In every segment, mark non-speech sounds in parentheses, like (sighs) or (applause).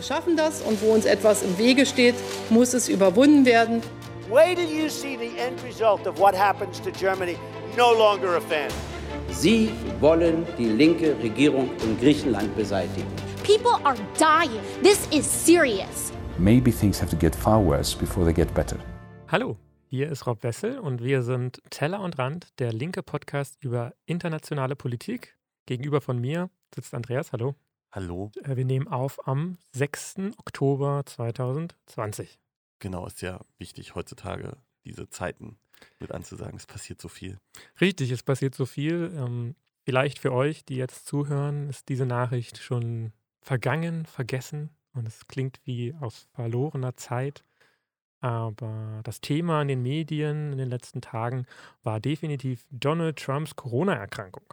Wir schaffen das und wo uns etwas im Wege steht, muss es überwunden werden. Wait till you see the end result of what happens to Germany. No longer a fan. Sie wollen die linke Regierung in Griechenland beseitigen. People are dying. This is serious. Maybe things have to get far worse before they get better. Hallo, hier ist Rob Wessel und wir sind Teller und Rand, der linke Podcast über internationale Politik. Gegenüber von mir sitzt Andreas. Hallo. Hallo. Äh, Wir nehmen auf am 6. Oktober 2020. Genau, ist ja wichtig heutzutage, diese Zeiten mit anzusagen. Es passiert so viel. Richtig, es passiert so viel. Ähm, vielleicht für euch, die jetzt zuhören, ist diese Nachricht schon vergangen, vergessen und es klingt wie aus verlorener Zeit. Aber das Thema in den Medien in den letzten Tagen war definitiv Donald Trumps Corona-Erkrankung.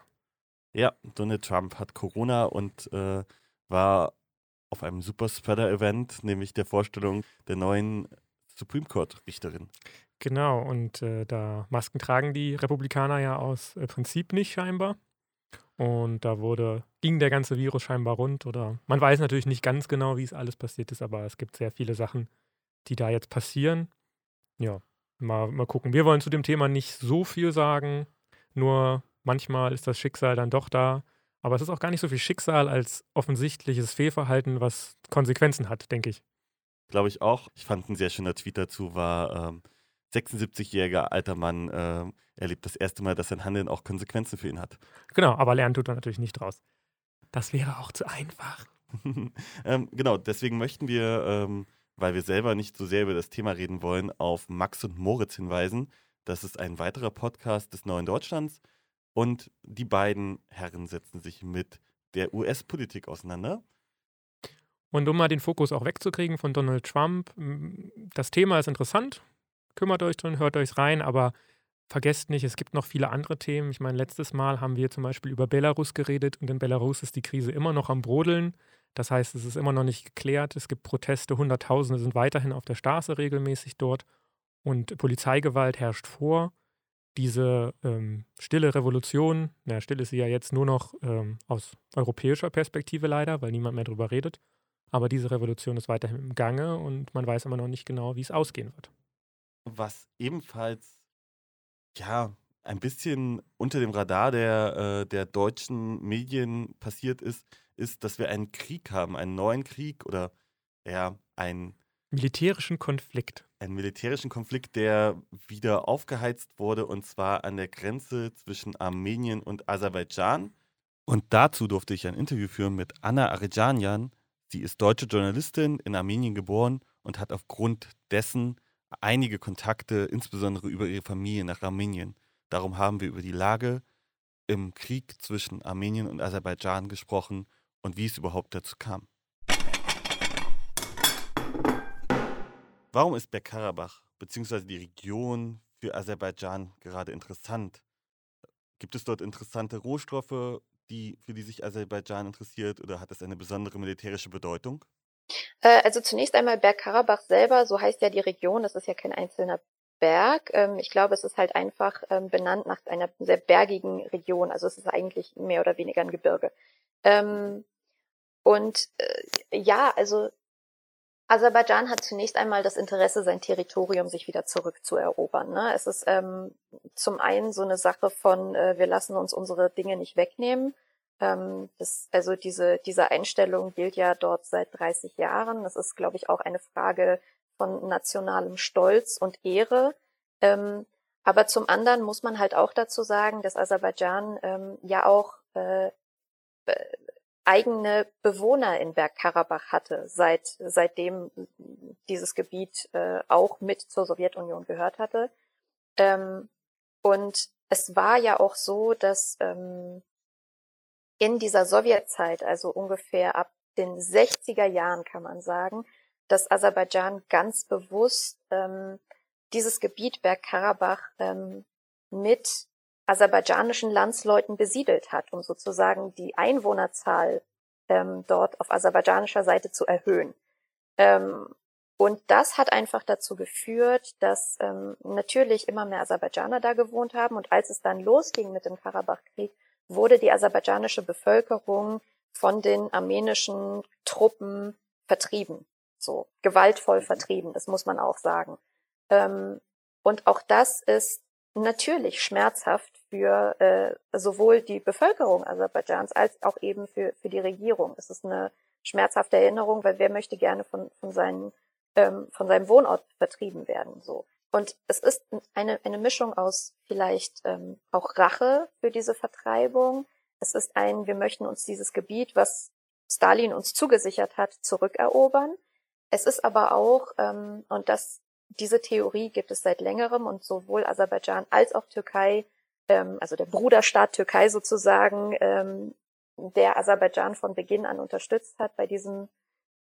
Ja, Donald Trump hat Corona und äh, war auf einem Superspreader-Event, nämlich der Vorstellung der neuen Supreme Court-Richterin. Genau, und äh, da Masken tragen die Republikaner ja aus äh, Prinzip nicht scheinbar. Und da wurde, ging der ganze Virus scheinbar rund oder man weiß natürlich nicht ganz genau, wie es alles passiert ist, aber es gibt sehr viele Sachen, die da jetzt passieren. Ja, mal, mal gucken. Wir wollen zu dem Thema nicht so viel sagen, nur manchmal ist das Schicksal dann doch da. Aber es ist auch gar nicht so viel Schicksal als offensichtliches Fehlverhalten, was Konsequenzen hat, denke ich. Glaube ich auch. Ich fand ein sehr schöner Tweet dazu, war ähm, 76-jähriger alter Mann äh, erlebt das erste Mal, dass sein Handeln auch Konsequenzen für ihn hat. Genau, aber lernen tut er natürlich nicht draus. Das wäre auch zu einfach. (laughs) ähm, genau, deswegen möchten wir, ähm, weil wir selber nicht so sehr über das Thema reden wollen, auf Max und Moritz hinweisen. Das ist ein weiterer Podcast des Neuen Deutschlands und die beiden Herren setzen sich mit der US-Politik auseinander. Und um mal den Fokus auch wegzukriegen von Donald Trump, das Thema ist interessant, kümmert euch drin, hört euch rein, aber vergesst nicht, es gibt noch viele andere Themen. Ich meine, letztes Mal haben wir zum Beispiel über Belarus geredet und in Belarus ist die Krise immer noch am Brodeln. Das heißt, es ist immer noch nicht geklärt. Es gibt Proteste, Hunderttausende sind weiterhin auf der Straße regelmäßig dort und Polizeigewalt herrscht vor. Diese ähm, stille Revolution, na, still ist sie ja jetzt nur noch ähm, aus europäischer Perspektive leider, weil niemand mehr drüber redet. Aber diese Revolution ist weiterhin im Gange und man weiß immer noch nicht genau, wie es ausgehen wird. Was ebenfalls, ja, ein bisschen unter dem Radar der, äh, der deutschen Medien passiert ist, ist, dass wir einen Krieg haben, einen neuen Krieg oder ja, einen, Militärischen Konflikt. Einen militärischen Konflikt, der wieder aufgeheizt wurde und zwar an der Grenze zwischen Armenien und Aserbaidschan. Und dazu durfte ich ein Interview führen mit Anna Arijanian. Sie ist deutsche Journalistin, in Armenien geboren und hat aufgrund dessen einige Kontakte, insbesondere über ihre Familie nach Armenien. Darum haben wir über die Lage im Krieg zwischen Armenien und Aserbaidschan gesprochen und wie es überhaupt dazu kam. Warum ist Bergkarabach bzw. die Region für Aserbaidschan gerade interessant? Gibt es dort interessante Rohstoffe, die, für die sich Aserbaidschan interessiert oder hat es eine besondere militärische Bedeutung? Äh, Also zunächst einmal Bergkarabach selber, so heißt ja die Region, das ist ja kein einzelner Berg. Ähm, Ich glaube, es ist halt einfach ähm, benannt nach einer sehr bergigen Region. Also es ist eigentlich mehr oder weniger ein Gebirge. Ähm, Und äh, ja, also Aserbaidschan hat zunächst einmal das Interesse, sein Territorium sich wieder zurückzuerobern. Ne? Es ist ähm, zum einen so eine Sache von, äh, wir lassen uns unsere Dinge nicht wegnehmen. Ähm, das, also diese, diese Einstellung gilt ja dort seit 30 Jahren. Das ist, glaube ich, auch eine Frage von nationalem Stolz und Ehre. Ähm, aber zum anderen muss man halt auch dazu sagen, dass Aserbaidschan ähm, ja auch äh, be- eigene Bewohner in Bergkarabach hatte, seit, seitdem dieses Gebiet äh, auch mit zur Sowjetunion gehört hatte. Ähm, und es war ja auch so, dass ähm, in dieser Sowjetzeit, also ungefähr ab den 60er Jahren kann man sagen, dass Aserbaidschan ganz bewusst ähm, dieses Gebiet Bergkarabach ähm, mit aserbaidschanischen Landsleuten besiedelt hat, um sozusagen die Einwohnerzahl ähm, dort auf aserbaidschanischer Seite zu erhöhen. Ähm, und das hat einfach dazu geführt, dass ähm, natürlich immer mehr Aserbaidschaner da gewohnt haben. Und als es dann losging mit dem Karabachkrieg, wurde die aserbaidschanische Bevölkerung von den armenischen Truppen vertrieben. So, gewaltvoll vertrieben, das muss man auch sagen. Ähm, und auch das ist natürlich schmerzhaft für äh, sowohl die Bevölkerung Aserbaidschans als auch eben für, für die Regierung. Es ist eine schmerzhafte Erinnerung, weil wer möchte gerne von, von, seinen, ähm, von seinem Wohnort vertrieben werden. So. Und es ist eine, eine Mischung aus vielleicht ähm, auch Rache für diese Vertreibung. Es ist ein, wir möchten uns dieses Gebiet, was Stalin uns zugesichert hat, zurückerobern. Es ist aber auch, ähm, und das, diese Theorie gibt es seit längerem und sowohl Aserbaidschan als auch Türkei, ähm, also der Bruderstaat Türkei sozusagen, ähm, der Aserbaidschan von Beginn an unterstützt hat bei diesem,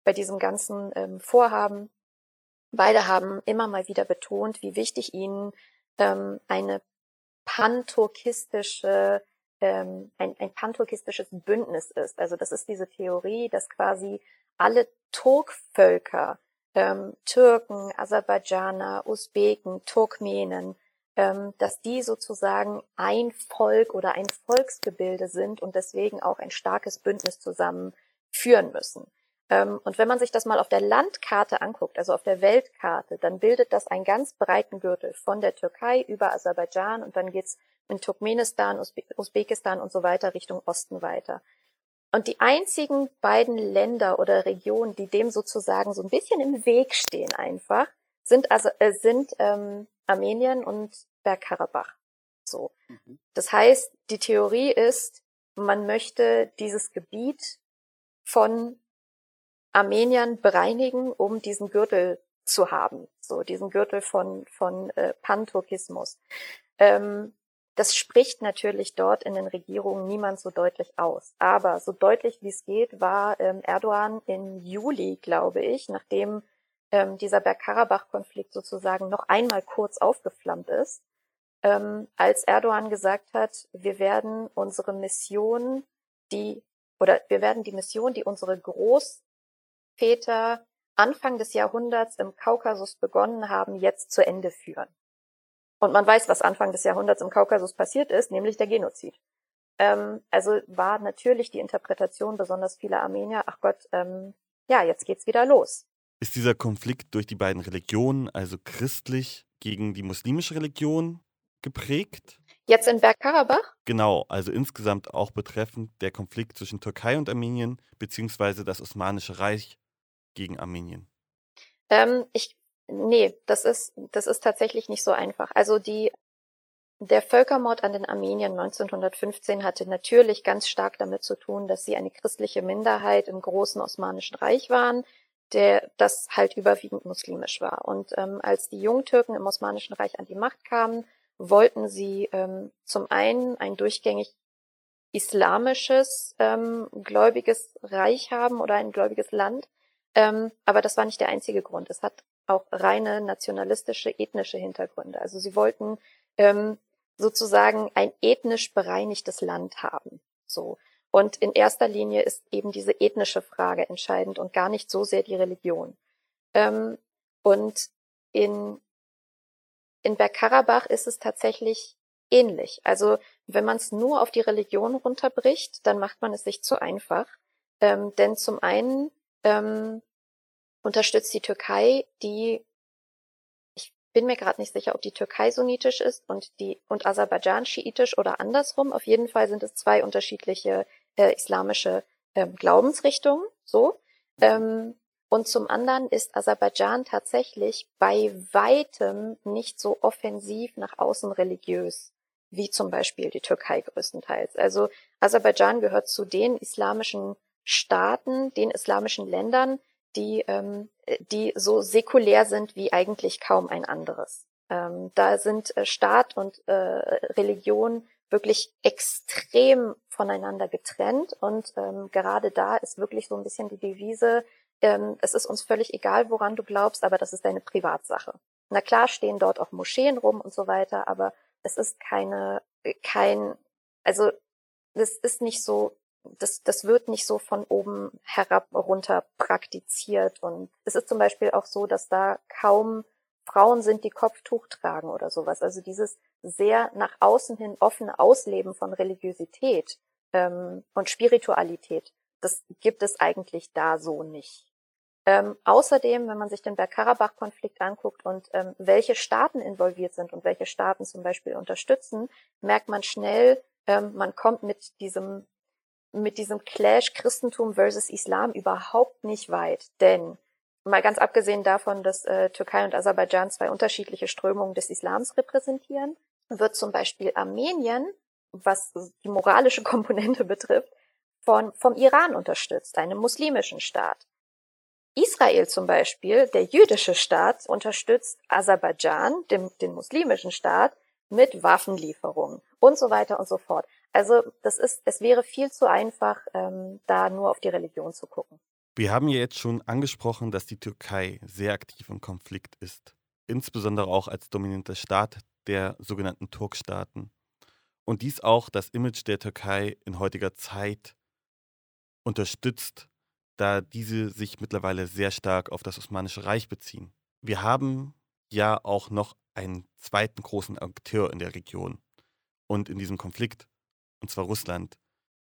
bei diesem ganzen ähm, Vorhaben. Beide haben immer mal wieder betont, wie wichtig ihnen ähm, eine panturkistische ähm, ein, ein panturkistisches Bündnis ist. Also das ist diese Theorie, dass quasi alle Turkvölker, ähm, Türken, Aserbaidschaner, Usbeken, Turkmenen, dass die sozusagen ein Volk oder ein Volksgebilde sind und deswegen auch ein starkes Bündnis zusammen führen müssen. Ähm, und wenn man sich das mal auf der Landkarte anguckt, also auf der Weltkarte, dann bildet das einen ganz breiten Gürtel von der Türkei über Aserbaidschan und dann geht's in Turkmenistan, Usbe Usbekistan und so weiter Richtung Osten weiter. Und die einzigen beiden Länder oder Regionen, die dem sozusagen so ein bisschen im Weg stehen einfach, sind also äh, sind ähm, Armenien und Bergkarabach. So. Mhm. Das heißt, die Theorie ist, man möchte dieses Gebiet von Armeniern bereinigen, um diesen Gürtel zu haben, so diesen Gürtel von von äh, Panturkismus. Ähm, das spricht natürlich dort in den Regierungen niemand so deutlich aus. Aber so deutlich wie es geht, war ähm, Erdogan im Juli, glaube ich, nachdem ähm, dieser Bergkarabach-Konflikt sozusagen noch einmal kurz aufgeflammt ist, ähm, als Erdogan gesagt hat, wir werden unsere Mission, die oder wir werden die Mission, die unsere Großväter Anfang des Jahrhunderts im Kaukasus begonnen haben, jetzt zu Ende führen. Und man weiß, was Anfang des Jahrhunderts im Kaukasus passiert ist, nämlich der Genozid. Ähm, also war natürlich die Interpretation besonders vieler Armenier, ach Gott, ähm, ja, jetzt geht's wieder los. Ist dieser Konflikt durch die beiden Religionen, also christlich gegen die muslimische Religion, geprägt? Jetzt in Bergkarabach? Genau, also insgesamt auch betreffend der Konflikt zwischen Türkei und Armenien, beziehungsweise das Osmanische Reich gegen Armenien. Ähm, ich Nee, das ist, das ist tatsächlich nicht so einfach. Also die, der Völkermord an den Armeniern 1915 hatte natürlich ganz stark damit zu tun, dass sie eine christliche Minderheit im großen Osmanischen Reich waren, der das halt überwiegend muslimisch war. Und ähm, als die Jungtürken im Osmanischen Reich an die Macht kamen, wollten sie ähm, zum einen ein durchgängig islamisches ähm, gläubiges Reich haben oder ein gläubiges Land. Ähm, aber das war nicht der einzige Grund. Es hat auch reine nationalistische, ethnische Hintergründe. Also sie wollten ähm, sozusagen ein ethnisch bereinigtes Land haben. So. Und in erster Linie ist eben diese ethnische Frage entscheidend und gar nicht so sehr die Religion. Ähm, und in, in Bergkarabach ist es tatsächlich ähnlich. Also wenn man es nur auf die Religion runterbricht, dann macht man es sich zu einfach. Ähm, denn zum einen ähm, unterstützt die Türkei, die ich bin mir gerade nicht sicher, ob die Türkei sunnitisch ist und die und Aserbaidschan schiitisch oder andersrum. Auf jeden Fall sind es zwei unterschiedliche äh, islamische ähm, Glaubensrichtungen. So. Ähm, und zum anderen ist Aserbaidschan tatsächlich bei weitem nicht so offensiv nach außen religiös wie zum Beispiel die Türkei größtenteils. Also Aserbaidschan gehört zu den islamischen Staaten, den islamischen Ländern, die, ähm, die so säkulär sind wie eigentlich kaum ein anderes. Ähm, da sind äh, Staat und äh, Religion wirklich extrem voneinander getrennt und ähm, gerade da ist wirklich so ein bisschen die Devise, ähm, es ist uns völlig egal, woran du glaubst, aber das ist deine Privatsache. Na klar stehen dort auch Moscheen rum und so weiter, aber es ist keine, kein, also es ist nicht so das, das wird nicht so von oben herab runter praktiziert. Und es ist zum Beispiel auch so, dass da kaum Frauen sind, die Kopftuch tragen oder sowas. Also dieses sehr nach außen hin offene Ausleben von Religiosität ähm, und Spiritualität, das gibt es eigentlich da so nicht. Ähm, außerdem, wenn man sich den Bergkarabach-Konflikt anguckt und ähm, welche Staaten involviert sind und welche Staaten zum Beispiel unterstützen, merkt man schnell, ähm, man kommt mit diesem mit diesem Clash Christentum versus Islam überhaupt nicht weit. Denn mal ganz abgesehen davon, dass äh, Türkei und Aserbaidschan zwei unterschiedliche Strömungen des Islams repräsentieren, wird zum Beispiel Armenien, was die moralische (laughs) Komponente betrifft, von, vom Iran unterstützt, einem muslimischen Staat. Israel zum Beispiel, der jüdische Staat, unterstützt Aserbaidschan, dem, den muslimischen Staat, mit Waffenlieferungen und so weiter und so fort. Also das ist, es wäre viel zu einfach, ähm, da nur auf die Religion zu gucken. Wir haben ja jetzt schon angesprochen, dass die Türkei sehr aktiv im Konflikt ist, insbesondere auch als dominanter Staat der sogenannten Turkstaaten. Und dies auch das Image der Türkei in heutiger Zeit unterstützt, da diese sich mittlerweile sehr stark auf das Osmanische Reich beziehen. Wir haben ja auch noch einen zweiten großen Akteur in der Region und in diesem Konflikt, und zwar Russland.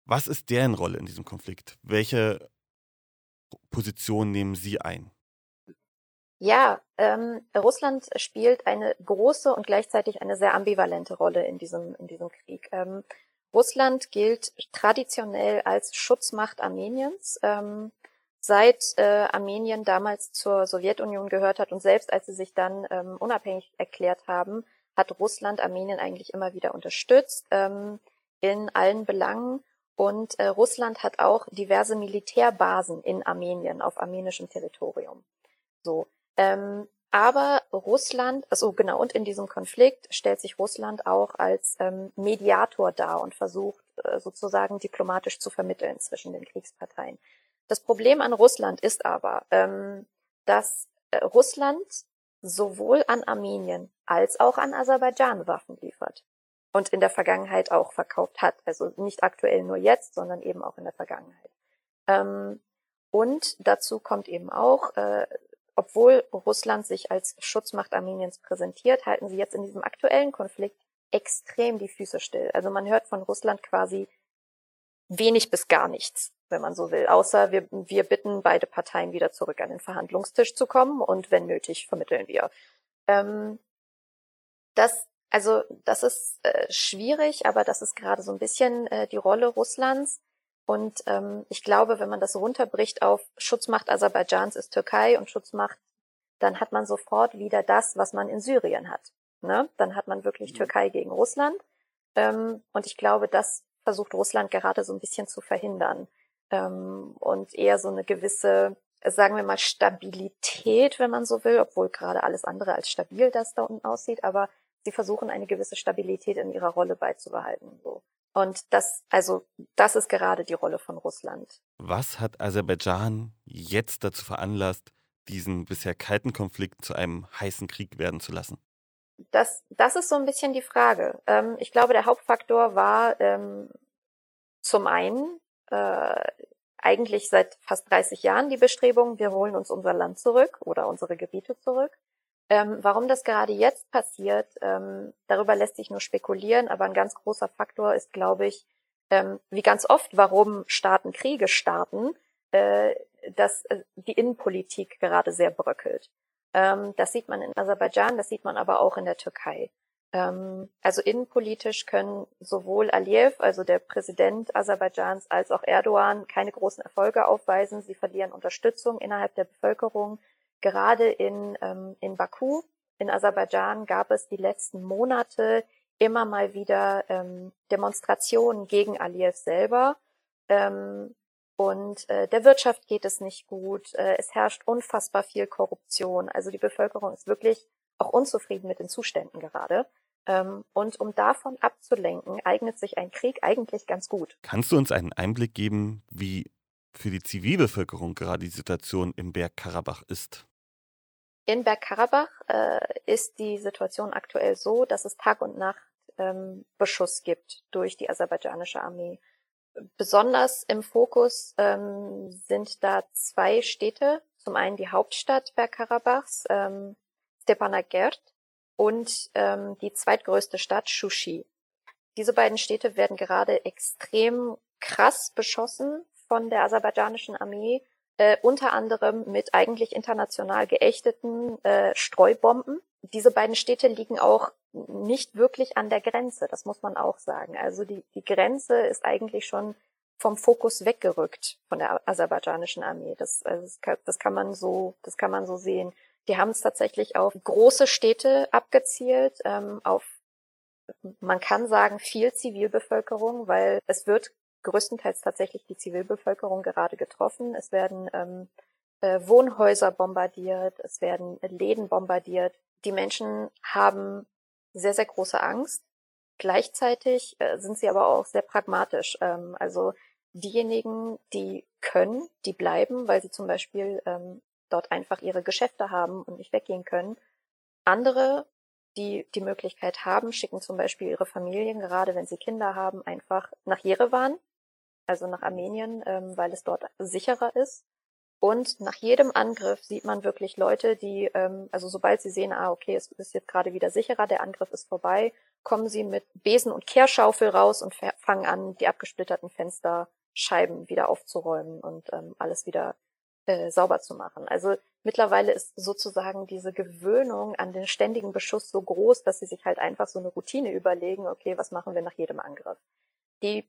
Was ist deren Rolle in diesem Konflikt? Welche Position nehmen Sie ein? Ja, ähm, Russland spielt eine große und gleichzeitig eine sehr ambivalente Rolle in diesem, in diesem Krieg. Ähm, Russland gilt traditionell als Schutzmacht Armeniens. Ähm, seit äh, Armenien damals zur Sowjetunion gehört hat und selbst als sie sich dann ähm, unabhängig erklärt haben, hat Russland Armenien eigentlich immer wieder unterstützt ähm, in allen Belangen. Und äh, Russland hat auch diverse Militärbasen in Armenien auf armenischem Territorium. So, ähm, aber Russland, also genau, und in diesem Konflikt stellt sich Russland auch als ähm, Mediator dar und versucht äh, sozusagen diplomatisch zu vermitteln zwischen den Kriegsparteien. Das Problem an Russland ist aber, ähm, dass äh, Russland sowohl an Armenien als auch an Aserbaidschan Waffen liefert und in der Vergangenheit auch verkauft hat. Also nicht aktuell nur jetzt, sondern eben auch in der Vergangenheit. Ähm, und dazu kommt eben auch, äh, obwohl Russland sich als Schutzmacht Armeniens präsentiert, halten sie jetzt in diesem aktuellen Konflikt extrem die Füße still. Also man hört von Russland quasi wenig bis gar nichts wenn man so will. Außer wir, wir bitten beide Parteien wieder zurück an den Verhandlungstisch zu kommen und wenn nötig vermitteln wir. Ähm, das, also das ist äh, schwierig, aber das ist gerade so ein bisschen äh, die Rolle Russlands. Und ähm, ich glaube, wenn man das runterbricht auf Schutzmacht Aserbaidschans ist Türkei und Schutzmacht, dann hat man sofort wieder das, was man in Syrien hat. Ne? Dann hat man wirklich mhm. Türkei gegen Russland. Ähm, und ich glaube, das versucht Russland gerade so ein bisschen zu verhindern ähm, und eher so eine gewisse, sagen wir mal, Stabilität, wenn man so will, obwohl gerade alles andere als stabil das da unten aussieht, aber sie versuchen eine gewisse Stabilität in ihrer Rolle beizubehalten. So. Und das, also, das ist gerade die Rolle von Russland. Was hat Aserbaidschan jetzt dazu veranlasst, diesen bisher kalten Konflikt zu einem heißen Krieg werden zu lassen? Das, das ist so ein bisschen die Frage. Ähm, ich glaube, der Hauptfaktor war ähm, zum einen äh, eigentlich seit fast 30 Jahren die Bestrebung, wir holen uns unser Land zurück oder unsere Gebiete zurück. Ähm, warum das gerade jetzt passiert, ähm, darüber lässt sich nur spekulieren, aber ein ganz großer Faktor ist, glaube ich, ähm, wie ganz oft, warum Staaten Kriege starten, äh, dass äh, die Innenpolitik gerade sehr bröckelt. Ähm, das sieht man in Aserbaidschan, das sieht man aber auch in der Türkei. Ähm, also innenpolitisch können sowohl Aliyev, also der Präsident Aserbaidschans, als auch Erdogan keine großen Erfolge aufweisen. Sie verlieren Unterstützung innerhalb der Bevölkerung. Gerade in, ähm, in Baku, in Aserbaidschan, gab es die letzten Monate immer mal wieder ähm, Demonstrationen gegen Aliyev selber. Ähm, und äh, der Wirtschaft geht es nicht gut. Äh, es herrscht unfassbar viel Korruption. Also die Bevölkerung ist wirklich auch unzufrieden mit den Zuständen gerade. Ähm, und um davon abzulenken, eignet sich ein Krieg eigentlich ganz gut. Kannst du uns einen Einblick geben, wie für die Zivilbevölkerung gerade die Situation im Bergkarabach ist? In Bergkarabach äh, ist die Situation aktuell so, dass es Tag und Nacht ähm, Beschuss gibt durch die aserbaidschanische Armee. Besonders im Fokus ähm, sind da zwei Städte. Zum einen die Hauptstadt Bergkarabachs, ähm, Stepanakert und ähm, die zweitgrößte Stadt Shushi. Diese beiden Städte werden gerade extrem krass beschossen von der aserbaidschanischen Armee äh, unter anderem mit eigentlich international geächteten äh, Streubomben. Diese beiden Städte liegen auch nicht wirklich an der Grenze, das muss man auch sagen. Also die, die Grenze ist eigentlich schon vom Fokus weggerückt von der aserbaidschanischen Armee. Das, also das, kann, das kann man so, das kann man so sehen. Die haben es tatsächlich auf große Städte abgezielt, ähm, auf man kann sagen viel Zivilbevölkerung, weil es wird größtenteils tatsächlich die Zivilbevölkerung gerade getroffen. Es werden ähm, äh, Wohnhäuser bombardiert, es werden Läden bombardiert. Die Menschen haben sehr, sehr große Angst. Gleichzeitig äh, sind sie aber auch sehr pragmatisch. Ähm, also diejenigen, die können, die bleiben, weil sie zum Beispiel ähm, dort einfach ihre Geschäfte haben und nicht weggehen können. Andere, die die Möglichkeit haben, schicken zum Beispiel ihre Familien, gerade wenn sie Kinder haben, einfach nach Jerewan, also nach Armenien, ähm, weil es dort sicherer ist. Und nach jedem Angriff sieht man wirklich Leute, die, ähm, also sobald sie sehen, ah, okay, es ist jetzt gerade wieder sicherer, der Angriff ist vorbei, kommen sie mit Besen und Kehrschaufel raus und fangen an, die abgesplitterten Fensterscheiben wieder aufzuräumen und ähm, alles wieder äh, sauber zu machen. Also mittlerweile ist sozusagen diese Gewöhnung an den ständigen Beschuss so groß, dass sie sich halt einfach so eine Routine überlegen, okay, was machen wir nach jedem Angriff? Die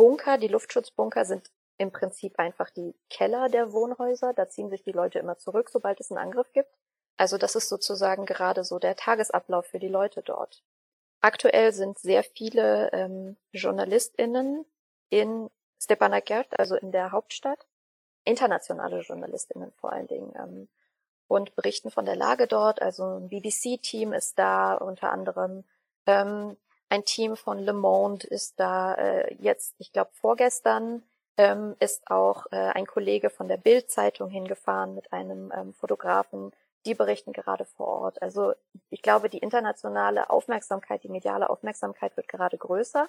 Bunker, die Luftschutzbunker sind im Prinzip einfach die Keller der Wohnhäuser. Da ziehen sich die Leute immer zurück, sobald es einen Angriff gibt. Also das ist sozusagen gerade so der Tagesablauf für die Leute dort. Aktuell sind sehr viele ähm, JournalistInnen in Stepanakert, also in der Hauptstadt, internationale JournalistInnen vor allen Dingen, ähm, und berichten von der Lage dort. Also ein BBC-Team ist da unter anderem. Ähm, ein Team von Le Monde ist da äh, jetzt, ich glaube vorgestern, ähm, ist auch äh, ein Kollege von der Bild-Zeitung hingefahren mit einem ähm, Fotografen. Die berichten gerade vor Ort. Also ich glaube, die internationale Aufmerksamkeit, die mediale Aufmerksamkeit wird gerade größer.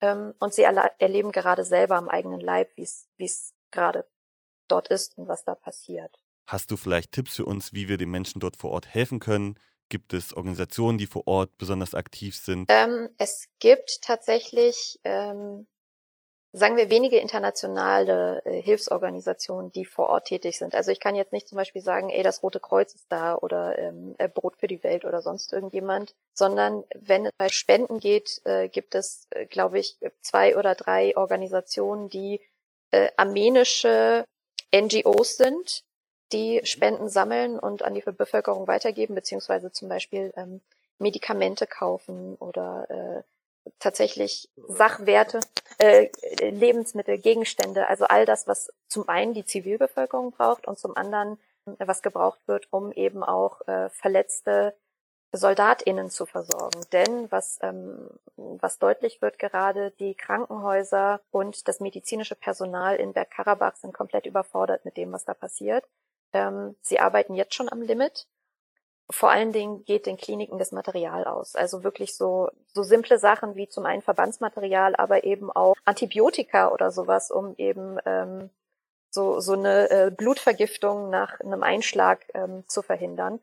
Ähm, und sie erleben gerade selber am eigenen Leib, wie es gerade dort ist und was da passiert. Hast du vielleicht Tipps für uns, wie wir den Menschen dort vor Ort helfen können? Gibt es Organisationen, die vor Ort besonders aktiv sind? Ähm, es gibt tatsächlich, ähm, sagen wir, wenige internationale äh, Hilfsorganisationen, die vor Ort tätig sind. Also ich kann jetzt nicht zum Beispiel sagen, ey, das Rote Kreuz ist da oder ähm, äh, Brot für die Welt oder sonst irgendjemand, sondern wenn es bei Spenden geht, äh, gibt es, äh, glaube ich, zwei oder drei Organisationen, die äh, armenische NGOs sind, die Spenden sammeln und an die Bevölkerung weitergeben, beziehungsweise zum Beispiel ähm, Medikamente kaufen oder äh, tatsächlich Sachwerte, äh, Lebensmittel, Gegenstände, also all das, was zum einen die Zivilbevölkerung braucht und zum anderen, äh, was gebraucht wird, um eben auch äh, verletzte SoldatInnen zu versorgen. Denn was, ähm, was deutlich wird gerade, die Krankenhäuser und das medizinische Personal in Bergkarabach sind komplett überfordert mit dem, was da passiert. Ähm, sie arbeiten jetzt schon am Limit. Vor allen Dingen geht den Kliniken das Material aus. Also wirklich so, so simple Sachen wie zum einen Verbandsmaterial, aber eben auch Antibiotika oder sowas, um eben ähm, so, so eine äh, Blutvergiftung nach einem Einschlag ähm, zu verhindern.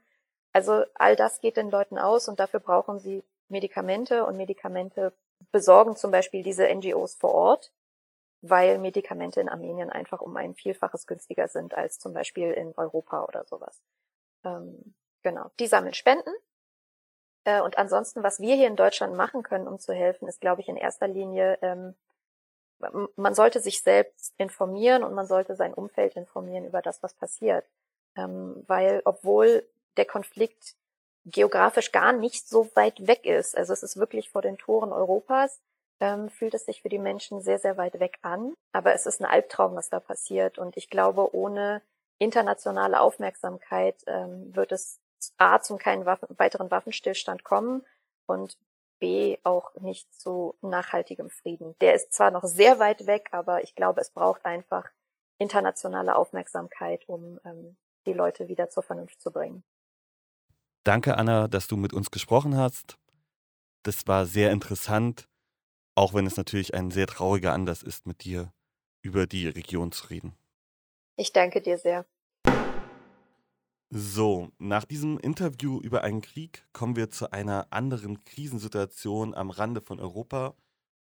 Also all das geht den Leuten aus und dafür brauchen sie Medikamente und Medikamente besorgen zum Beispiel diese NGOs vor Ort weil Medikamente in Armenien einfach um ein Vielfaches günstiger sind als zum Beispiel in Europa oder sowas. Ähm, genau. Die sammeln Spenden. Äh, und ansonsten, was wir hier in Deutschland machen können, um zu helfen, ist, glaube ich, in erster Linie, ähm, man sollte sich selbst informieren und man sollte sein Umfeld informieren über das, was passiert. Ähm, weil obwohl der Konflikt geografisch gar nicht so weit weg ist, also es ist wirklich vor den Toren Europas, ähm, fühlt es sich für die Menschen sehr, sehr weit weg an. Aber es ist ein Albtraum, was da passiert. Und ich glaube, ohne internationale Aufmerksamkeit ähm, wird es A zum keinen Waffen, weiteren Waffenstillstand kommen und B auch nicht zu nachhaltigem Frieden. Der ist zwar noch sehr weit weg, aber ich glaube, es braucht einfach internationale Aufmerksamkeit, um ähm, die Leute wieder zur Vernunft zu bringen. Danke, Anna, dass du mit uns gesprochen hast. Das war sehr interessant. Auch wenn es natürlich ein sehr trauriger Anlass ist, mit dir über die Region zu reden. Ich danke dir sehr. So, nach diesem Interview über einen Krieg kommen wir zu einer anderen Krisensituation am Rande von Europa.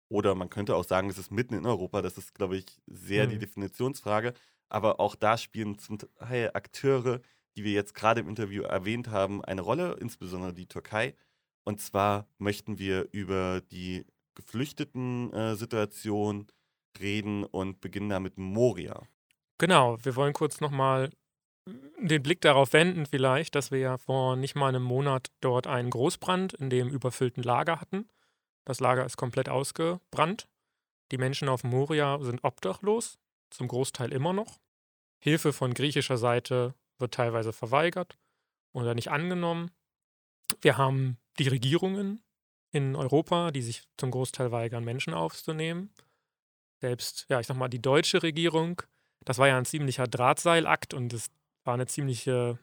Oder man könnte auch sagen, es ist mitten in Europa. Das ist, glaube ich, sehr mhm. die Definitionsfrage. Aber auch da spielen zum Teil Akteure, die wir jetzt gerade im Interview erwähnt haben, eine Rolle, insbesondere die Türkei. Und zwar möchten wir über die Geflüchteten-Situation äh, reden und beginnen da mit Moria. Genau, wir wollen kurz nochmal den Blick darauf wenden, vielleicht, dass wir ja vor nicht mal einem Monat dort einen Großbrand in dem überfüllten Lager hatten. Das Lager ist komplett ausgebrannt. Die Menschen auf Moria sind obdachlos, zum Großteil immer noch. Hilfe von griechischer Seite wird teilweise verweigert oder nicht angenommen. Wir haben die Regierungen in Europa, die sich zum Großteil weigern, Menschen aufzunehmen. Selbst, ja, ich sag mal, die deutsche Regierung, das war ja ein ziemlicher Drahtseilakt und es war eine ziemliche,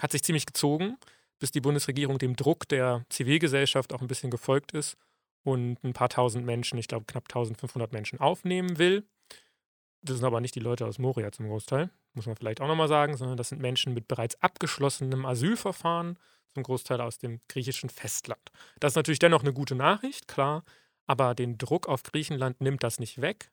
hat sich ziemlich gezogen, bis die Bundesregierung dem Druck der Zivilgesellschaft auch ein bisschen gefolgt ist und ein paar tausend Menschen, ich glaube knapp 1500 Menschen aufnehmen will. Das sind aber nicht die Leute aus Moria zum Großteil, muss man vielleicht auch nochmal sagen, sondern das sind Menschen mit bereits abgeschlossenem Asylverfahren, zum Großteil aus dem griechischen Festland. Das ist natürlich dennoch eine gute Nachricht, klar, aber den Druck auf Griechenland nimmt das nicht weg.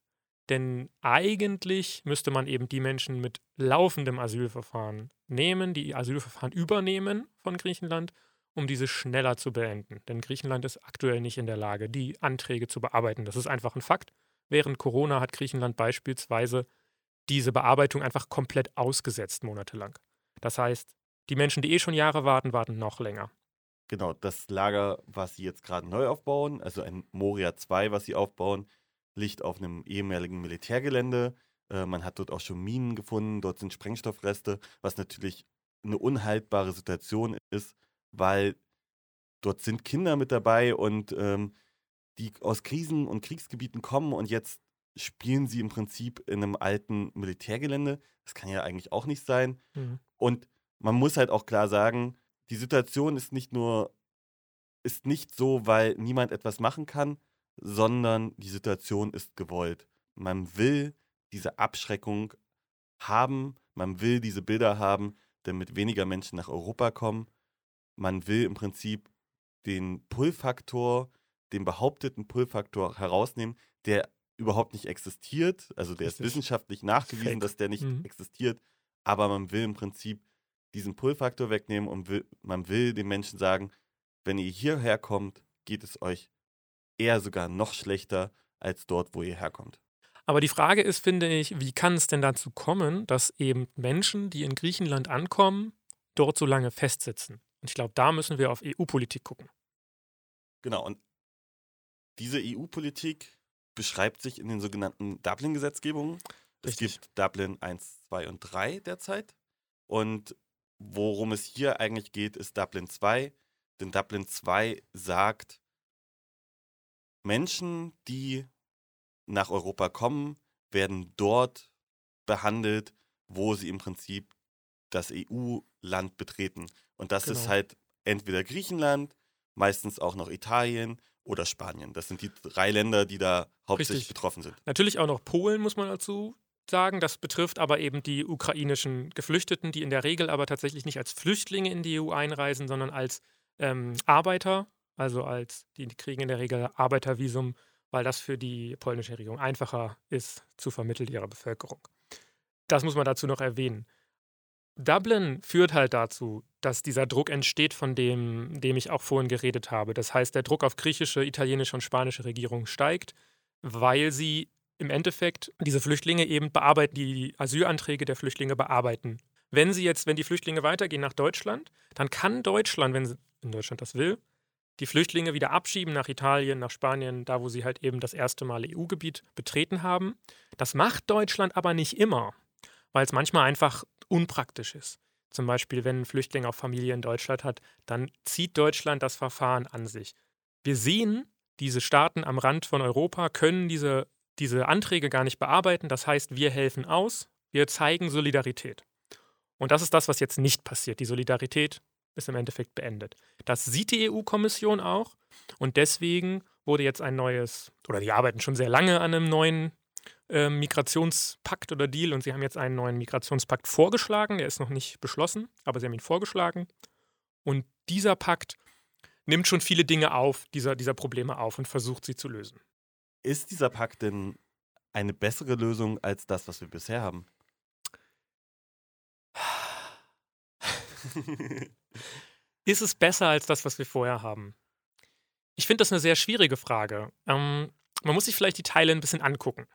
Denn eigentlich müsste man eben die Menschen mit laufendem Asylverfahren nehmen, die Asylverfahren übernehmen von Griechenland, um diese schneller zu beenden. Denn Griechenland ist aktuell nicht in der Lage, die Anträge zu bearbeiten. Das ist einfach ein Fakt. Während Corona hat Griechenland beispielsweise diese Bearbeitung einfach komplett ausgesetzt monatelang. Das heißt, die Menschen, die eh schon Jahre warten, warten noch länger. Genau, das Lager, was sie jetzt gerade neu aufbauen, also ein Moria 2, was sie aufbauen, liegt auf einem ehemaligen Militärgelände. Äh, man hat dort auch schon Minen gefunden, dort sind Sprengstoffreste, was natürlich eine unhaltbare Situation ist, weil dort sind Kinder mit dabei und ähm, die aus Krisen- und Kriegsgebieten kommen und jetzt spielen sie im Prinzip in einem alten Militärgelände. Das kann ja eigentlich auch nicht sein. Mhm. Und man muss halt auch klar sagen, die Situation ist nicht nur, ist nicht so, weil niemand etwas machen kann, sondern die Situation ist gewollt. Man will diese Abschreckung haben, man will diese Bilder haben, damit weniger Menschen nach Europa kommen. Man will im Prinzip den Pull-Faktor, den behaupteten Pull-Faktor herausnehmen, der überhaupt nicht existiert. Also der Richtig. ist wissenschaftlich nachgewiesen, Fake. dass der nicht mhm. existiert. Aber man will im Prinzip diesen Pull-Faktor wegnehmen und will, man will den Menschen sagen, wenn ihr hierher kommt, geht es euch eher sogar noch schlechter als dort, wo ihr herkommt. Aber die Frage ist, finde ich, wie kann es denn dazu kommen, dass eben Menschen, die in Griechenland ankommen, dort so lange festsitzen? Und ich glaube, da müssen wir auf EU-Politik gucken. Genau, und diese EU-Politik beschreibt sich in den sogenannten Dublin-Gesetzgebungen. Es gibt Dublin 1, 2 und 3 derzeit. Und worum es hier eigentlich geht, ist Dublin 2. Denn Dublin 2 sagt, Menschen, die nach Europa kommen, werden dort behandelt, wo sie im Prinzip das EU-Land betreten. Und das genau. ist halt entweder Griechenland, meistens auch noch Italien oder Spanien. Das sind die drei Länder, die da hauptsächlich Richtig. betroffen sind. Natürlich auch noch Polen, muss man dazu sagen. Das betrifft aber eben die ukrainischen Geflüchteten, die in der Regel aber tatsächlich nicht als Flüchtlinge in die EU einreisen, sondern als ähm, Arbeiter also als die kriegen in der Regel Arbeitervisum, weil das für die polnische Regierung einfacher ist zu vermitteln ihrer Bevölkerung. Das muss man dazu noch erwähnen. Dublin führt halt dazu, dass dieser Druck entsteht, von dem, dem ich auch vorhin geredet habe. Das heißt, der Druck auf griechische, italienische und spanische Regierungen steigt, weil sie im Endeffekt diese Flüchtlinge eben bearbeiten, die Asylanträge der Flüchtlinge bearbeiten. Wenn sie jetzt, wenn die Flüchtlinge weitergehen nach Deutschland, dann kann Deutschland, wenn in Deutschland das will, die Flüchtlinge wieder abschieben nach Italien, nach Spanien, da wo sie halt eben das erste Mal EU-Gebiet betreten haben. Das macht Deutschland aber nicht immer, weil es manchmal einfach unpraktisch ist. Zum Beispiel, wenn ein Flüchtling auch Familie in Deutschland hat, dann zieht Deutschland das Verfahren an sich. Wir sehen, diese Staaten am Rand von Europa können diese, diese Anträge gar nicht bearbeiten. Das heißt, wir helfen aus, wir zeigen Solidarität. Und das ist das, was jetzt nicht passiert. Die Solidarität ist im Endeffekt beendet. Das sieht die EU-Kommission auch und deswegen wurde jetzt ein neues, oder die arbeiten schon sehr lange an einem neuen äh, Migrationspakt oder Deal und sie haben jetzt einen neuen Migrationspakt vorgeschlagen. Der ist noch nicht beschlossen, aber sie haben ihn vorgeschlagen. Und dieser Pakt nimmt schon viele Dinge auf, dieser, dieser Probleme auf und versucht sie zu lösen. Ist dieser Pakt denn eine bessere Lösung als das, was wir bisher haben? (sighs) ist es besser als das, was wir vorher haben? Ich finde das eine sehr schwierige Frage. Ähm, man muss sich vielleicht die Teile ein bisschen angucken.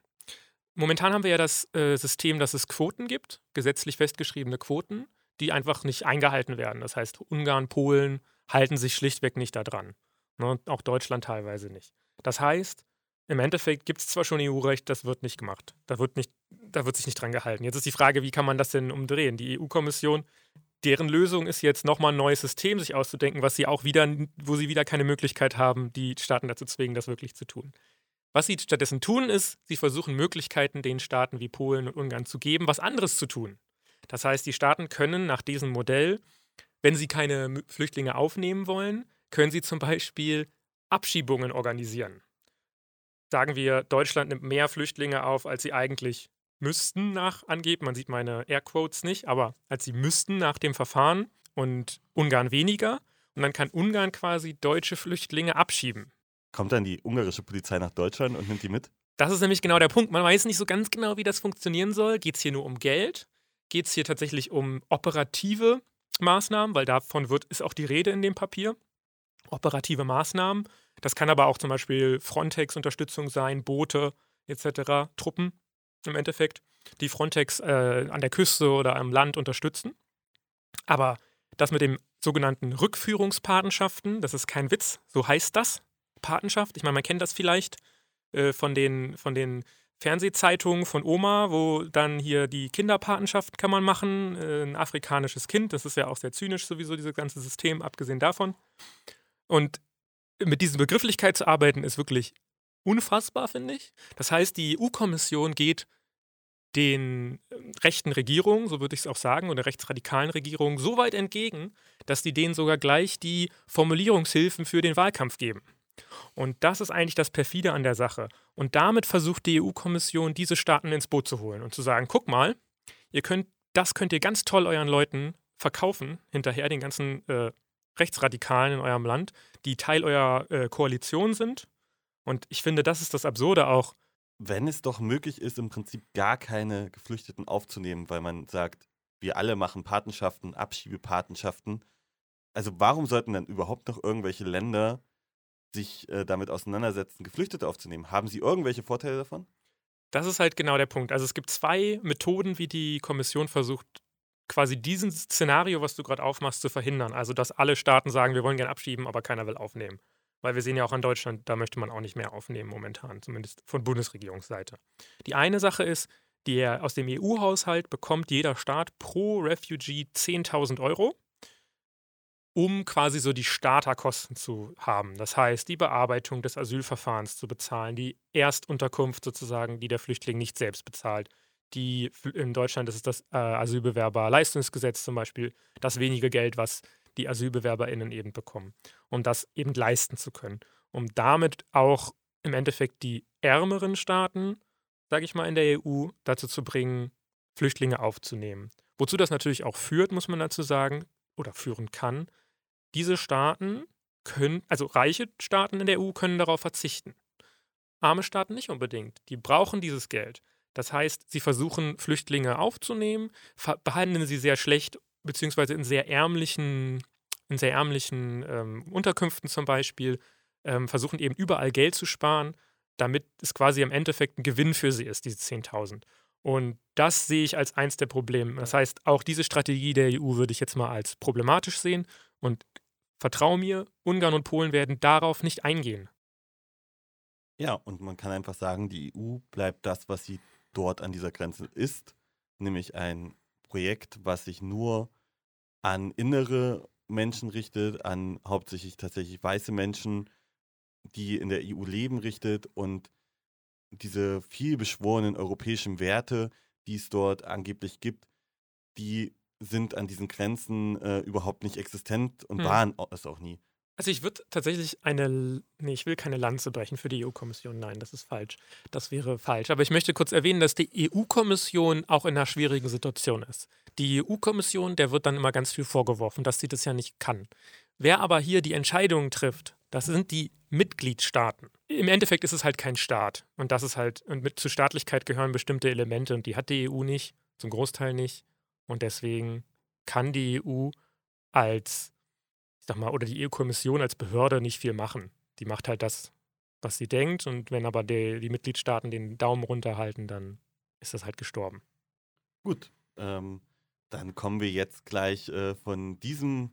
Momentan haben wir ja das äh, System, dass es Quoten gibt, gesetzlich festgeschriebene Quoten, die einfach nicht eingehalten werden. Das heißt, Ungarn, Polen halten sich schlichtweg nicht daran. Ne? Auch Deutschland teilweise nicht. Das heißt, im Endeffekt gibt es zwar schon EU-Recht, das wird nicht gemacht. Da wird, nicht, da wird sich nicht dran gehalten. Jetzt ist die Frage, wie kann man das denn umdrehen? Die EU-Kommission, deren Lösung ist jetzt nochmal ein neues System sich auszudenken, was sie auch wieder, wo sie wieder keine Möglichkeit haben, die Staaten dazu zwingen, das wirklich zu tun. Was sie stattdessen tun, ist, sie versuchen Möglichkeiten den Staaten wie Polen und Ungarn zu geben, was anderes zu tun. Das heißt, die Staaten können nach diesem Modell, wenn sie keine Flüchtlinge aufnehmen wollen, können sie zum Beispiel Abschiebungen organisieren. Sagen wir, Deutschland nimmt mehr Flüchtlinge auf, als sie eigentlich müssten nach angeben. Man sieht meine Airquotes nicht, aber als sie müssten nach dem Verfahren und Ungarn weniger. Und dann kann Ungarn quasi deutsche Flüchtlinge abschieben. Kommt dann die ungarische Polizei nach Deutschland und nimmt die mit? Das ist nämlich genau der Punkt. Man weiß nicht so ganz genau, wie das funktionieren soll. Geht es hier nur um Geld? Geht es hier tatsächlich um operative Maßnahmen? Weil davon wird, ist auch die Rede in dem Papier. Operative Maßnahmen. Das kann aber auch zum Beispiel Frontex-Unterstützung sein, Boote etc., Truppen im Endeffekt, die Frontex äh, an der Küste oder am Land unterstützen. Aber das mit den sogenannten Rückführungspatenschaften, das ist kein Witz, so heißt das. Patenschaft, ich meine, man kennt das vielleicht äh, von, den, von den Fernsehzeitungen von Oma, wo dann hier die Kinderpatenschaft kann man machen, äh, ein afrikanisches Kind, das ist ja auch sehr zynisch sowieso, dieses ganze System, abgesehen davon. Und mit dieser Begrifflichkeit zu arbeiten, ist wirklich unfassbar, finde ich. Das heißt, die EU-Kommission geht den ähm, rechten Regierungen, so würde ich es auch sagen, oder rechtsradikalen Regierungen so weit entgegen, dass die denen sogar gleich die Formulierungshilfen für den Wahlkampf geben. Und das ist eigentlich das Perfide an der Sache. Und damit versucht die EU-Kommission, diese Staaten ins Boot zu holen und zu sagen: guck mal, ihr könnt, das könnt ihr ganz toll euren Leuten verkaufen, hinterher den ganzen äh, Rechtsradikalen in eurem Land, die Teil eurer äh, Koalition sind. Und ich finde, das ist das Absurde auch wenn es doch möglich ist, im Prinzip gar keine Geflüchteten aufzunehmen, weil man sagt, wir alle machen Patenschaften, Abschiebepatenschaften. Also warum sollten dann überhaupt noch irgendwelche Länder sich äh, damit auseinandersetzen, Geflüchtete aufzunehmen? Haben sie irgendwelche Vorteile davon? Das ist halt genau der Punkt. Also es gibt zwei Methoden, wie die Kommission versucht, quasi diesen Szenario, was du gerade aufmachst, zu verhindern. Also dass alle Staaten sagen, wir wollen gerne abschieben, aber keiner will aufnehmen. Weil wir sehen ja auch an Deutschland, da möchte man auch nicht mehr aufnehmen momentan, zumindest von Bundesregierungsseite. Die eine Sache ist, die, aus dem EU-Haushalt bekommt jeder Staat pro Refugee 10.000 Euro, um quasi so die Starterkosten zu haben. Das heißt, die Bearbeitung des Asylverfahrens zu bezahlen, die Erstunterkunft sozusagen, die der Flüchtling nicht selbst bezahlt. Die in Deutschland ist es das äh, Asylbewerberleistungsgesetz zum Beispiel, das wenige Geld, was die AsylbewerberInnen eben bekommen, um das eben leisten zu können. Um damit auch im Endeffekt die ärmeren Staaten, sage ich mal, in der EU dazu zu bringen, Flüchtlinge aufzunehmen. Wozu das natürlich auch führt, muss man dazu sagen, oder führen kann. Diese Staaten können, also reiche Staaten in der EU können darauf verzichten. Arme Staaten nicht unbedingt. Die brauchen dieses Geld. Das heißt, sie versuchen, Flüchtlinge aufzunehmen, behandeln sie sehr schlecht beziehungsweise in sehr ärmlichen, in sehr ärmlichen ähm, Unterkünften zum Beispiel, ähm, versuchen eben überall Geld zu sparen, damit es quasi im Endeffekt ein Gewinn für sie ist, diese 10.000. Und das sehe ich als eins der Probleme. Das heißt, auch diese Strategie der EU würde ich jetzt mal als problematisch sehen. Und vertrau mir, Ungarn und Polen werden darauf nicht eingehen. Ja, und man kann einfach sagen, die EU bleibt das, was sie dort an dieser Grenze ist, nämlich ein Projekt, was sich nur an innere Menschen richtet, an hauptsächlich tatsächlich weiße Menschen, die in der EU leben, richtet und diese vielbeschworenen europäischen Werte, die es dort angeblich gibt, die sind an diesen Grenzen äh, überhaupt nicht existent und hm. waren es auch nie. Also ich würde tatsächlich eine, nee, ich will keine Lanze brechen für die EU-Kommission. Nein, das ist falsch. Das wäre falsch. Aber ich möchte kurz erwähnen, dass die EU-Kommission auch in einer schwierigen Situation ist. Die EU-Kommission, der wird dann immer ganz viel vorgeworfen, dass sie das ja nicht kann. Wer aber hier die Entscheidungen trifft, das sind die Mitgliedstaaten. Im Endeffekt ist es halt kein Staat. Und das ist halt, und mit, zur Staatlichkeit gehören bestimmte Elemente und die hat die EU nicht, zum Großteil nicht. Und deswegen kann die EU als, ich sag mal, oder die EU-Kommission als Behörde nicht viel machen. Die macht halt das, was sie denkt. Und wenn aber die, die Mitgliedstaaten den Daumen runterhalten, dann ist das halt gestorben. Gut, ähm, dann kommen wir jetzt gleich äh, von diesem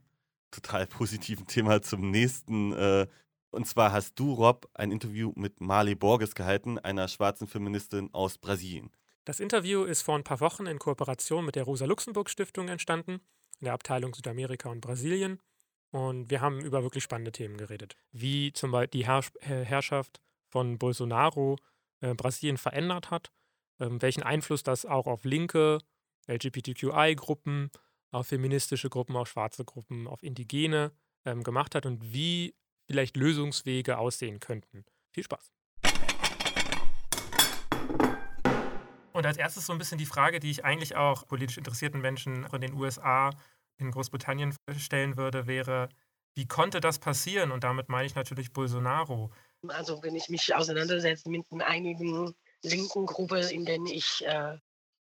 total (laughs) positiven Thema zum nächsten. Äh, und zwar hast du, Rob, ein Interview mit Marley Borges gehalten, einer schwarzen Feministin aus Brasilien. Das Interview ist vor ein paar Wochen in Kooperation mit der Rosa-Luxemburg-Stiftung entstanden, in der Abteilung Südamerika und Brasilien. Und wir haben über wirklich spannende Themen geredet, wie zum Beispiel die Herrsch äh, Herrschaft von Bolsonaro äh, Brasilien verändert hat, ähm, welchen Einfluss das auch auf linke LGBTQI-Gruppen, auf feministische Gruppen, auf schwarze Gruppen, auf Indigene ähm, gemacht hat und wie vielleicht Lösungswege aussehen könnten. Viel Spaß. Und als erstes so ein bisschen die Frage, die ich eigentlich auch politisch interessierten Menschen in den USA, in Großbritannien stellen würde, wäre, wie konnte das passieren? Und damit meine ich natürlich Bolsonaro. Also wenn ich mich auseinandersetze mit einigen linken Gruppen, in denen ich äh,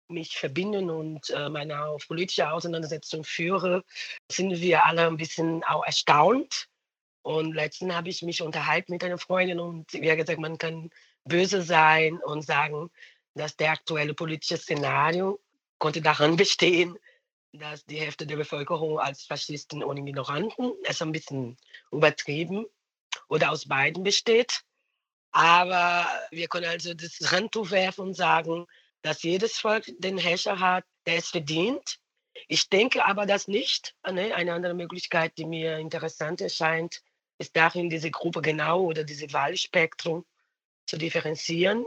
mich verbinde und äh, meine politische Auseinandersetzung führe, sind wir alle ein bisschen auch erstaunt. Und letztens habe ich mich unterhalten mit einer Freundin und sie hat gesagt, man kann böse sein und sagen, dass der aktuelle politische Szenario konnte daran bestehen, dass die Hälfte der Bevölkerung als Faschisten und Ignoranten, ist ein bisschen übertrieben, oder aus beiden besteht. Aber wir können also das Handtuch werfen und sagen, dass jedes Volk den Herrscher hat, der es verdient. Ich denke aber das nicht. Ne? Eine andere Möglichkeit, die mir interessant erscheint, ist darin, diese Gruppe genau oder diese Wahlspektrum zu differenzieren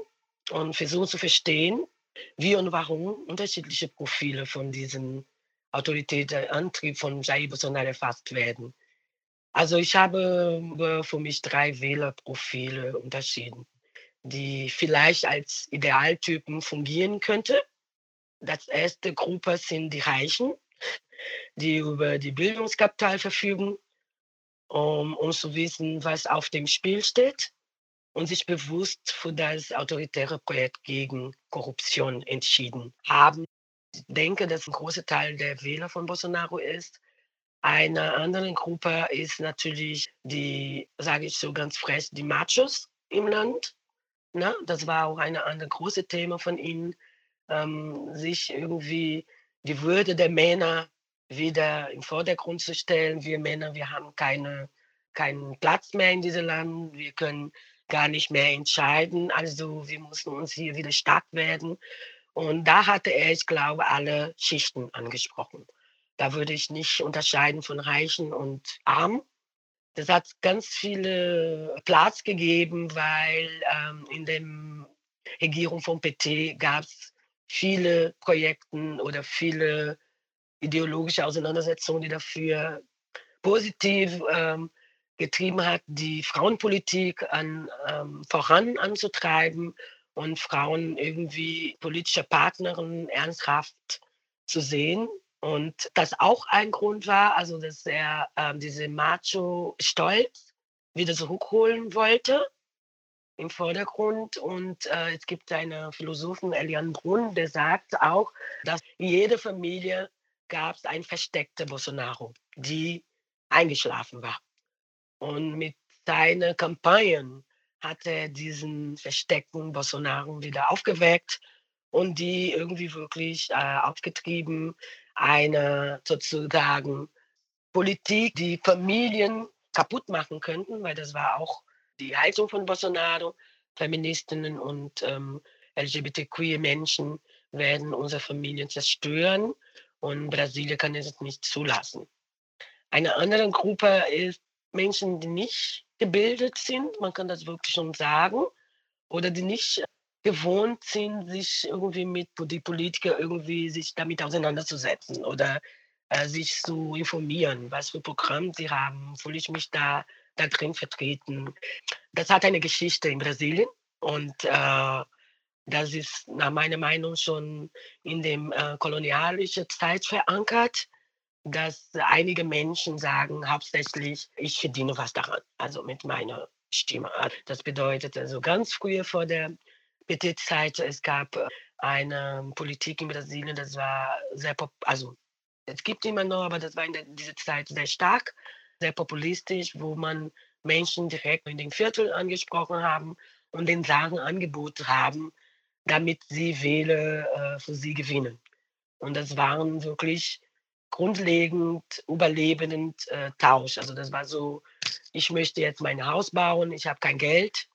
und versuchen zu verstehen, wie und warum unterschiedliche Profile von diesem autoritären Antrieb von Jair Bolsonaro erfasst werden. Also ich habe für mich drei Wählerprofile unterschieden, die vielleicht als Idealtypen fungieren könnte. Das erste Gruppe sind die Reichen, die über die Bildungskapital verfügen, um, um zu wissen, was auf dem Spiel steht und sich bewusst für das autoritäre Projekt gegen Korruption entschieden haben. Denke, dass ein großer Teil der Wähler von Bolsonaro ist. Eine andere Gruppe ist natürlich die, sage ich so ganz frech, die Machos im Land. Na, das war auch ein andere große Thema von ihnen, ähm, sich irgendwie die Würde der Männer wieder im Vordergrund zu stellen. Wir Männer, wir haben keine, keinen Platz mehr in diesem Land. Wir können gar nicht mehr entscheiden. Also wir mussten uns hier wieder stark werden. Und da hatte er, ich glaube, alle Schichten angesprochen. Da würde ich nicht unterscheiden von Reichen und Armen. Das hat ganz viele Platz gegeben, weil ähm, in der Regierung von PT gab es viele Projekte oder viele ideologische Auseinandersetzungen, die dafür positiv ähm, getrieben hat, die Frauenpolitik an, ähm, voran anzutreiben und Frauen irgendwie politische Partnerin ernsthaft zu sehen. Und das auch ein Grund war, also dass er ähm, diese Macho-Stolz wieder zurückholen wollte im Vordergrund. Und äh, es gibt einen Philosophen, Elian Brunn, der sagt auch, dass jede Familie gab es eine versteckte Bolsonaro, die eingeschlafen war. Und mit seinen Kampagnen hat er diesen versteckten Bolsonaro wieder aufgeweckt und die irgendwie wirklich äh, aufgetrieben, eine sozusagen Politik, die Familien kaputt machen könnten, weil das war auch die Haltung von Bolsonaro. Feministinnen und ähm, LGBTQ-Menschen werden unsere Familien zerstören und Brasilien kann es nicht zulassen. Eine andere Gruppe ist Menschen, die nicht gebildet sind, man kann das wirklich schon sagen, oder die nicht gewohnt sind, sich irgendwie mit die Politiker irgendwie sich damit auseinanderzusetzen oder äh, sich zu informieren, was für Programme sie haben, fühle ich mich da, da drin vertreten. Das hat eine Geschichte in Brasilien und äh, das ist nach meiner Meinung schon in dem äh, kolonialischen Zeit verankert dass einige Menschen sagen hauptsächlich, ich verdiene was daran, also mit meiner Stimme. Das bedeutet also ganz früher vor der PT-Zeit, es gab eine Politik in Brasilien, das war sehr, also Es gibt immer noch, aber das war in dieser Zeit sehr stark, sehr populistisch, wo man Menschen direkt in den Viertel angesprochen haben und den Sachen angeboten haben, damit sie Wähler äh, für sie gewinnen. Und das waren wirklich grundlegend, überlebend äh, Tausch. Also das war so, ich möchte jetzt mein Haus bauen, ich habe kein Geld,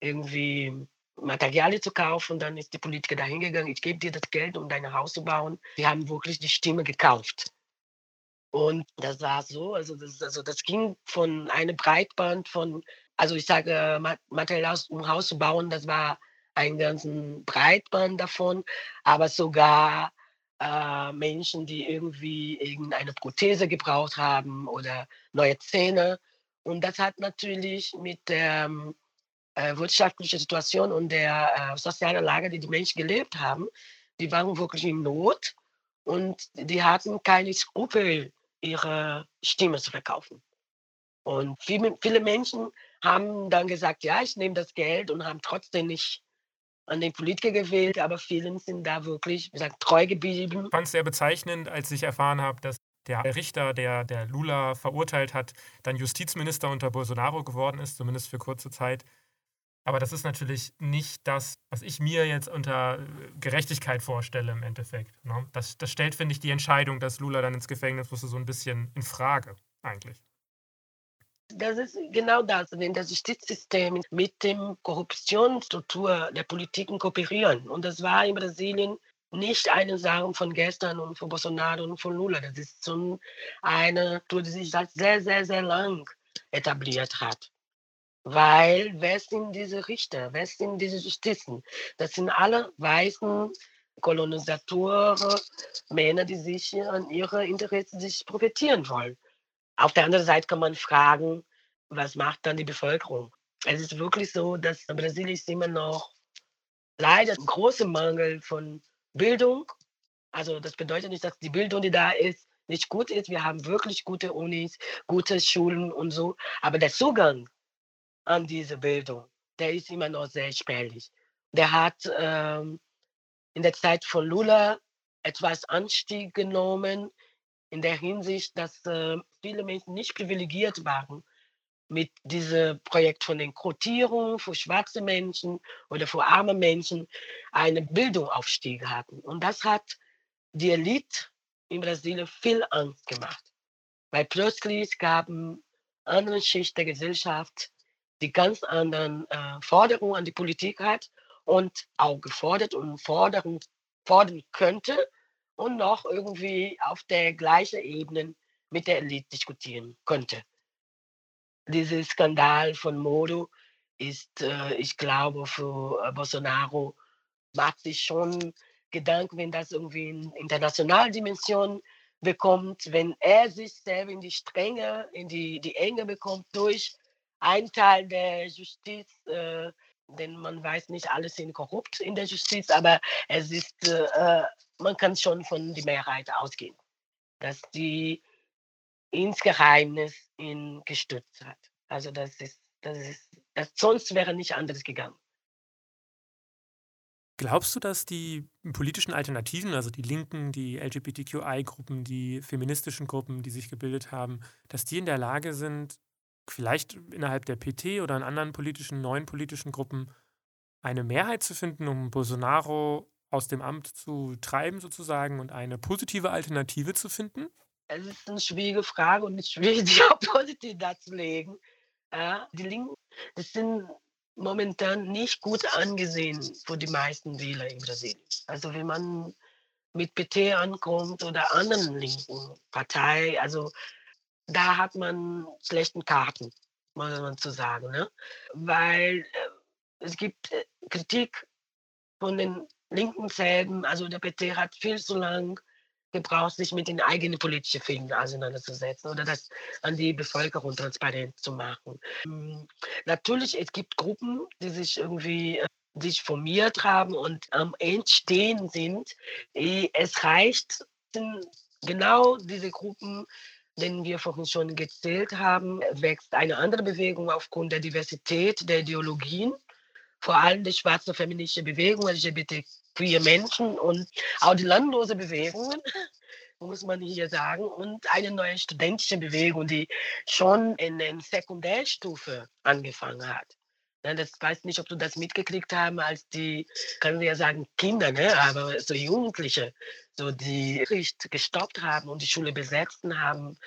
irgendwie Materialien zu kaufen. Dann ist die Politiker dahin gegangen, ich gebe dir das Geld, um dein Haus zu bauen. Die haben wirklich die Stimme gekauft. Und das war so, also das, also das ging von einem Breitband von, also ich sage, Material um Haus zu bauen, das war ein ganzen Breitband davon, aber sogar äh, Menschen, die irgendwie irgendeine Prothese gebraucht haben oder neue Zähne. Und das hat natürlich mit der ähm, äh, wirtschaftlichen Situation und der äh, sozialen Lage, die die Menschen gelebt haben, die waren wirklich in Not und die hatten keine Skrupel, ihre Stimme zu verkaufen. Und viele, viele Menschen haben dann gesagt, ja, ich nehme das Geld und haben trotzdem nicht an den Politiker gewählt, aber vielen sind da wirklich, wie gesagt, treu geblieben. Ich fand es sehr bezeichnend, als ich erfahren habe, dass der Richter, der, der Lula verurteilt hat, dann Justizminister unter Bolsonaro geworden ist, zumindest für kurze Zeit. Aber das ist natürlich nicht das, was ich mir jetzt unter äh, Gerechtigkeit vorstelle im Endeffekt. Ne? Das, das stellt, finde ich, die Entscheidung, dass Lula dann ins Gefängnis musste, so ein bisschen in Frage eigentlich. Das ist genau das, wenn das Justizsystem mit dem Korruptionsstruktur der Politiken kooperieren. Und das war in Brasilien nicht eine Sache von gestern und von Bolsonaro und von Lula. Das ist schon eine Struktur, die sich seit sehr, sehr, sehr lang etabliert hat. Weil wer sind diese Richter? Wer sind diese Justizen? Das sind alle weißen Kolonisatoren, Männer, die sich an ihre Interessen sich profitieren wollen. Auf der anderen Seite kann man fragen, was macht dann die Bevölkerung? Es ist wirklich so, dass Brasilien ist immer noch leider ein großer Mangel von Bildung. Also das bedeutet nicht, dass die Bildung, die da ist, nicht gut ist. Wir haben wirklich gute Unis, gute Schulen und so. Aber der Zugang an diese Bildung, der ist immer noch sehr spärlich. Der hat ähm, in der Zeit von Lula etwas Anstieg genommen in der Hinsicht, dass äh, viele Menschen nicht privilegiert waren mit diesem Projekt von den Quotierungen für schwarze Menschen oder für arme Menschen einen Bildungsaufstieg hatten. Und das hat die Elite in Brasilien viel Angst gemacht, weil plötzlich gaben andere Schichten der Gesellschaft die ganz anderen äh, Forderungen an die Politik hat und auch gefordert und fordern, fordern könnte und noch irgendwie auf der gleichen Ebene mit der Elite diskutieren könnte. Dieser Skandal von Modo ist, äh, ich glaube, für äh, Bolsonaro macht sich schon Gedanken, wenn das irgendwie in internationaler Dimension bekommt, wenn er sich selber in die Strenge, in die, die Enge bekommt durch einen Teil der Justiz, äh, denn man weiß nicht, alle sind korrupt in der Justiz, aber es ist äh, man kann schon von der Mehrheit ausgehen, dass die insgeheimnis ihn gestützt hat. Also das ist, das ist, das, sonst wäre nicht anders gegangen. Glaubst du, dass die politischen Alternativen, also die Linken, die LGBTQI-Gruppen, die feministischen Gruppen, die sich gebildet haben, dass die in der Lage sind, vielleicht innerhalb der PT oder in anderen politischen, neuen politischen Gruppen eine Mehrheit zu finden, um Bolsonaro aus dem Amt zu treiben sozusagen und eine positive Alternative zu finden? Es ist eine schwierige Frage und ist schwierig, (laughs) die auch positiv darzulegen. Ja, die Linken, sind momentan nicht gut angesehen für die meisten Wähler in Brasilien. Also wenn man mit PT ankommt oder anderen linken Partei, also da hat man schlechten Karten, muss man zu sagen. Ne? Weil äh, es gibt äh, Kritik von den linken Fäden, also der PT hat viel zu lang gebraucht, sich mit den eigenen politischen Fäden auseinanderzusetzen oder das an die Bevölkerung transparent zu machen. Hm, natürlich, es gibt Gruppen, die sich irgendwie äh, sich formiert haben und am Entstehen sind. Es reicht, genau diese Gruppen, denen wir vorhin schon gezählt haben, wächst eine andere Bewegung aufgrund der Diversität der Ideologien vor allem die schwarze feministische Bewegung, LGBT queer Menschen und auch die landlose Bewegungen (laughs) muss man hier sagen, und eine neue studentische Bewegung, die schon in der Sekundärstufe angefangen hat. Das weiß nicht, ob du das mitgekriegt haben, als die, können wir ja sagen, Kinder, ne, aber so Jugendliche, so die Richt gestoppt haben und die Schule besetzen haben,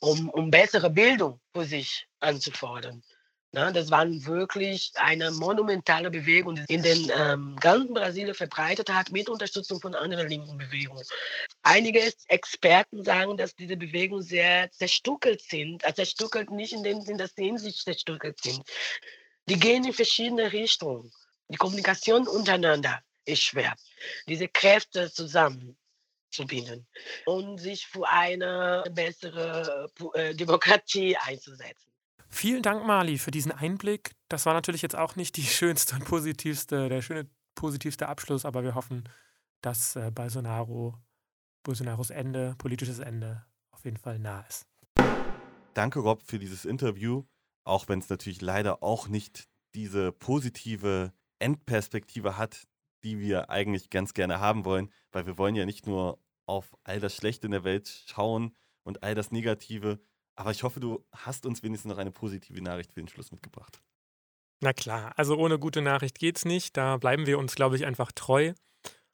um, um bessere Bildung für sich anzufordern. Ne, das war wirklich eine monumentale Bewegung, die in den ähm, ganzen Brasilien verbreitet hat, mit Unterstützung von anderen linken Bewegungen. Einige Experten sagen, dass diese Bewegungen sehr zerstückelt sind. Also zerstückelt nicht in dem Sinn, dass sie in sich zerstückelt sind. Die gehen in verschiedene Richtungen. Die Kommunikation untereinander ist schwer. Diese Kräfte zusammenzubinden und sich für eine bessere äh, Demokratie einzusetzen. Vielen Dank, Mali, für diesen Einblick. Das war natürlich jetzt auch nicht die (laughs) schönste und positivste, der schöne positivste Abschluss, aber wir hoffen, dass äh, Bolsonaro, Bolsonaros Ende, politisches Ende auf jeden Fall nah ist. Danke, Rob, für dieses Interview. Auch wenn es natürlich leider auch nicht diese positive Endperspektive hat, die wir eigentlich ganz gerne haben wollen, weil wir wollen ja nicht nur auf all das Schlechte in der Welt schauen und all das Negative, aber ich hoffe, du hast uns wenigstens noch eine positive Nachricht für den Schluss mitgebracht. Na klar, also ohne gute Nachricht geht's nicht. Da bleiben wir uns, glaube ich, einfach treu.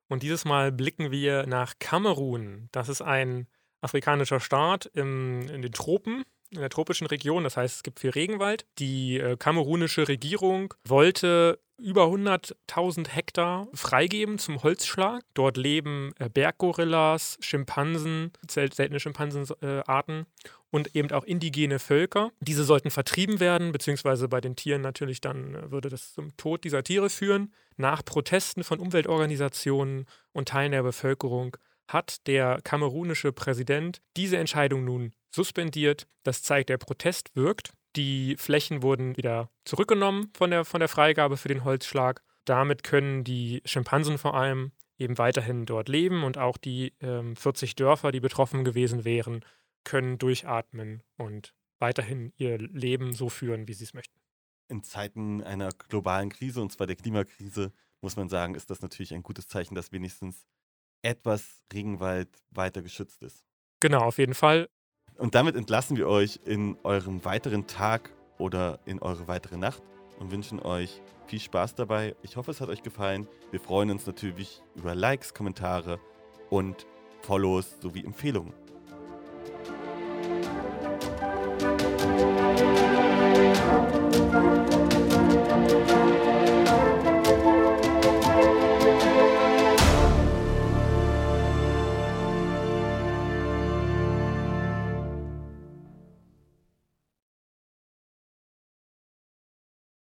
Und dieses Mal blicken wir nach Kamerun. Das ist ein afrikanischer Staat im, in den Tropen, in der tropischen Region. Das heißt, es gibt viel Regenwald. Die äh, kamerunische Regierung wollte über 100.000 Hektar freigeben zum Holzschlag. Dort leben äh, Berggorillas, Schimpansen, seltene Schimpansenarten äh, und eben auch indigene Völker. Diese sollten vertrieben werden, beziehungsweise bei den Tieren natürlich dann äh, würde das zum Tod dieser Tiere führen. Nach Protesten von Umweltorganisationen und Teilen der Bevölkerung hat der kamerunische Präsident diese Entscheidung nun suspendiert. Das zeigt, der Protest wirkt. Die Flächen wurden wieder zurückgenommen von der, von der Freigabe für den Holzschlag. Damit können die Schimpansen vor allem eben weiterhin dort leben und auch die ähm, 40 Dörfer, die betroffen gewesen wären, können durchatmen und weiterhin ihr Leben so führen, wie sie es möchten. In Zeiten einer globalen Krise, und zwar der Klimakrise, muss man sagen, ist das natürlich ein gutes Zeichen, dass wenigstens etwas Regenwald weiter geschützt ist. Genau, auf jeden Fall. Und damit entlassen wir euch in eurem weiteren Tag oder in eure weitere Nacht und wünschen euch viel Spaß dabei. Ich hoffe, es hat euch gefallen. Wir freuen uns natürlich über Likes, Kommentare und Follows sowie Empfehlungen.